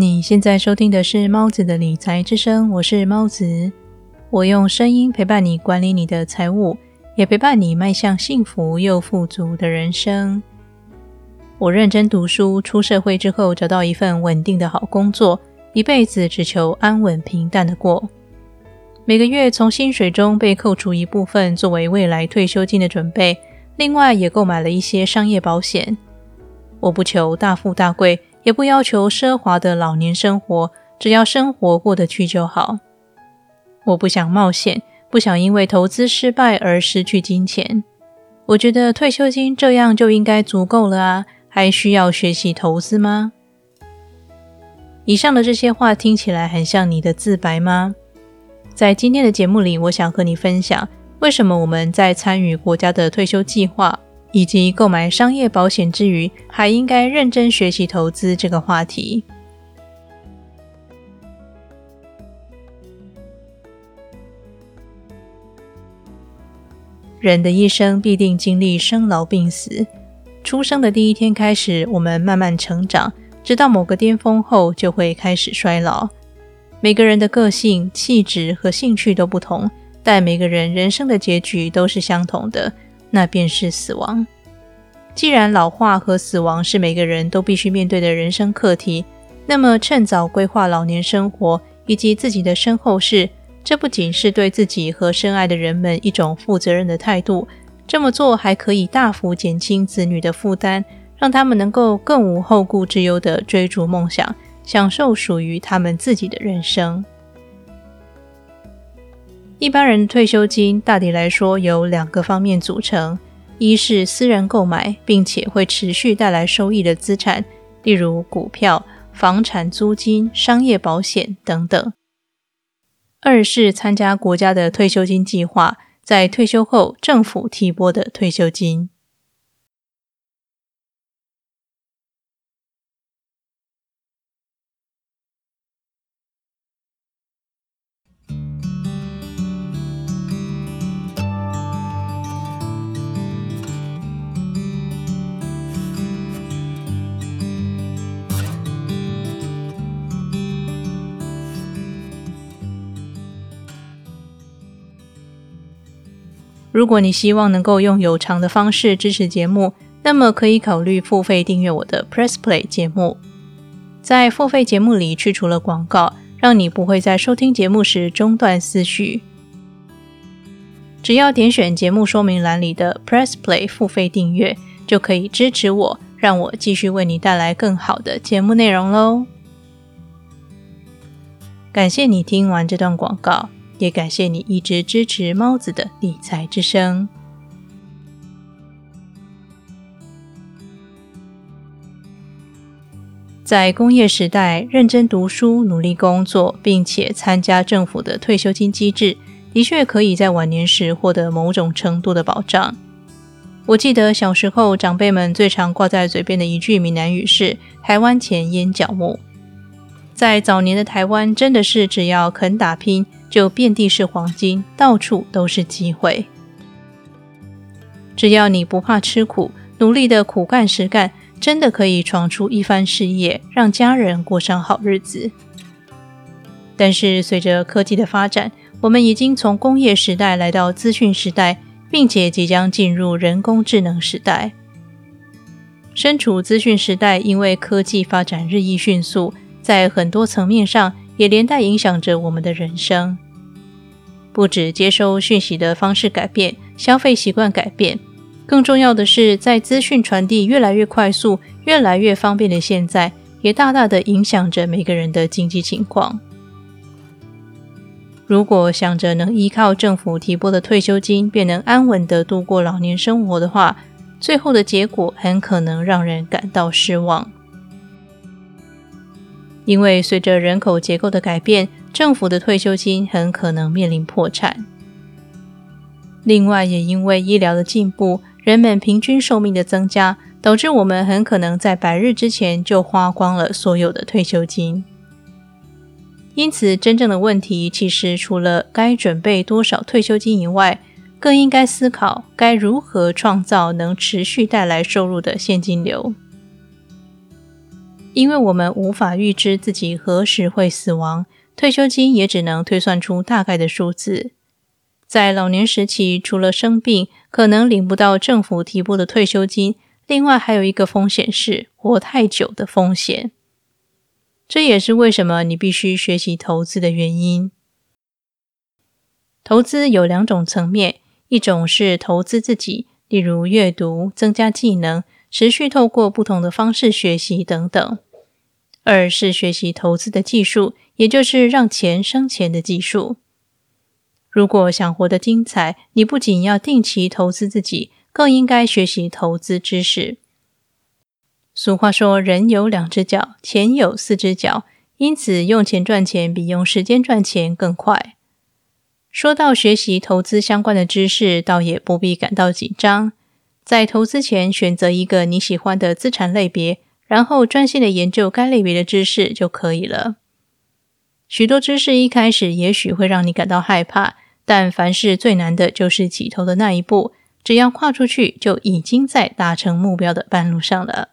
你现在收听的是猫子的理财之声，我是猫子，我用声音陪伴你管理你的财务，也陪伴你迈向幸福又富足的人生。我认真读书，出社会之后找到一份稳定的好工作，一辈子只求安稳平淡的过。每个月从薪水中被扣除一部分作为未来退休金的准备，另外也购买了一些商业保险。我不求大富大贵。也不要求奢华的老年生活，只要生活过得去就好。我不想冒险，不想因为投资失败而失去金钱。我觉得退休金这样就应该足够了啊，还需要学习投资吗？以上的这些话听起来很像你的自白吗？在今天的节目里，我想和你分享，为什么我们在参与国家的退休计划。以及购买商业保险之余，还应该认真学习投资这个话题。人的一生必定经历生老病死，出生的第一天开始，我们慢慢成长，直到某个巅峰后，就会开始衰老。每个人的个性、气质和兴趣都不同，但每个人人生的结局都是相同的。那便是死亡。既然老化和死亡是每个人都必须面对的人生课题，那么趁早规划老年生活以及自己的身后事，这不仅是对自己和深爱的人们一种负责任的态度，这么做还可以大幅减轻子女的负担，让他们能够更无后顾之忧地追逐梦想，享受属于他们自己的人生。一般人退休金大抵来说由两个方面组成：一是私人购买并且会持续带来收益的资产，例如股票、房产租金、商业保险等等；二是参加国家的退休金计划，在退休后政府提拨的退休金。如果你希望能够用有偿的方式支持节目，那么可以考虑付费订阅我的 Press Play 节目。在付费节目里去除了广告，让你不会在收听节目时中断思绪。只要点选节目说明栏里的 Press Play 付费订阅，就可以支持我，让我继续为你带来更好的节目内容喽。感谢你听完这段广告。也感谢你一直支持猫子的理财之声。在工业时代，认真读书、努力工作，并且参加政府的退休金机制，的确可以在晚年时获得某种程度的保障。我记得小时候，长辈们最常挂在嘴边的一句闽南语是“台湾钱烟脚木”。在早年的台湾，真的是只要肯打拼。就遍地是黄金，到处都是机会。只要你不怕吃苦，努力的苦干实干，真的可以闯出一番事业，让家人过上好日子。但是随着科技的发展，我们已经从工业时代来到资讯时代，并且即将进入人工智能时代。身处资讯时代，因为科技发展日益迅速，在很多层面上。也连带影响着我们的人生。不止接收讯息的方式改变，消费习惯改变，更重要的是，在资讯传递越来越快速、越来越方便的现在，也大大的影响着每个人的经济情况。如果想着能依靠政府提拨的退休金，便能安稳的度过老年生活的话，最后的结果很可能让人感到失望。因为随着人口结构的改变，政府的退休金很可能面临破产。另外，也因为医疗的进步，人们平均寿命的增加，导致我们很可能在百日之前就花光了所有的退休金。因此，真正的问题其实除了该准备多少退休金以外，更应该思考该如何创造能持续带来收入的现金流。因为我们无法预知自己何时会死亡，退休金也只能推算出大概的数字。在老年时期，除了生病可能领不到政府提拨的退休金，另外还有一个风险是活太久的风险。这也是为什么你必须学习投资的原因。投资有两种层面，一种是投资自己，例如阅读、增加技能、持续透过不同的方式学习等等；二是学习投资的技术，也就是让钱生钱的技术。如果想活得精彩，你不仅要定期投资自己，更应该学习投资知识。俗话说：“人有两只脚，钱有四只脚。”因此，用钱赚钱比用时间赚钱更快。说到学习投资相关的知识，倒也不必感到紧张。在投资前，选择一个你喜欢的资产类别，然后专心的研究该类别的知识就可以了。许多知识一开始也许会让你感到害怕，但凡事最难的就是起头的那一步。只要跨出去，就已经在达成目标的半路上了。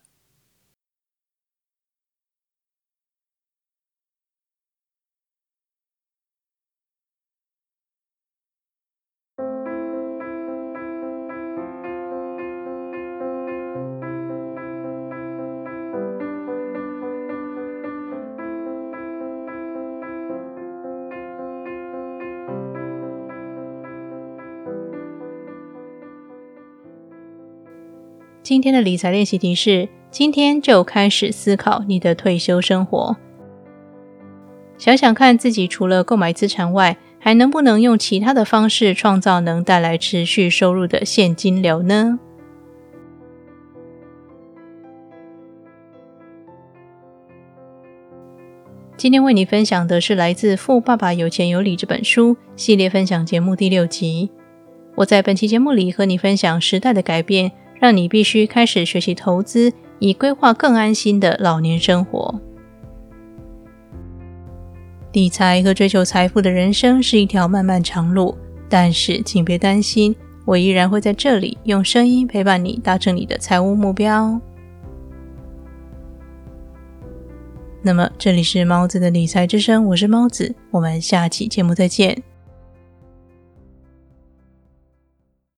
今天的理财练习题是：今天就开始思考你的退休生活。想想看自己除了购买资产外，还能不能用其他的方式创造能带来持续收入的现金流呢？今天为你分享的是来自《富爸爸有钱有理》这本书系列分享节目第六集。我在本期节目里和你分享时代的改变。让你必须开始学习投资，以规划更安心的老年生活。理财和追求财富的人生是一条漫漫长路，但是请别担心，我依然会在这里用声音陪伴你，达成你的财务目标。那么，这里是猫子的理财之声，我是猫子，我们下期节目再见。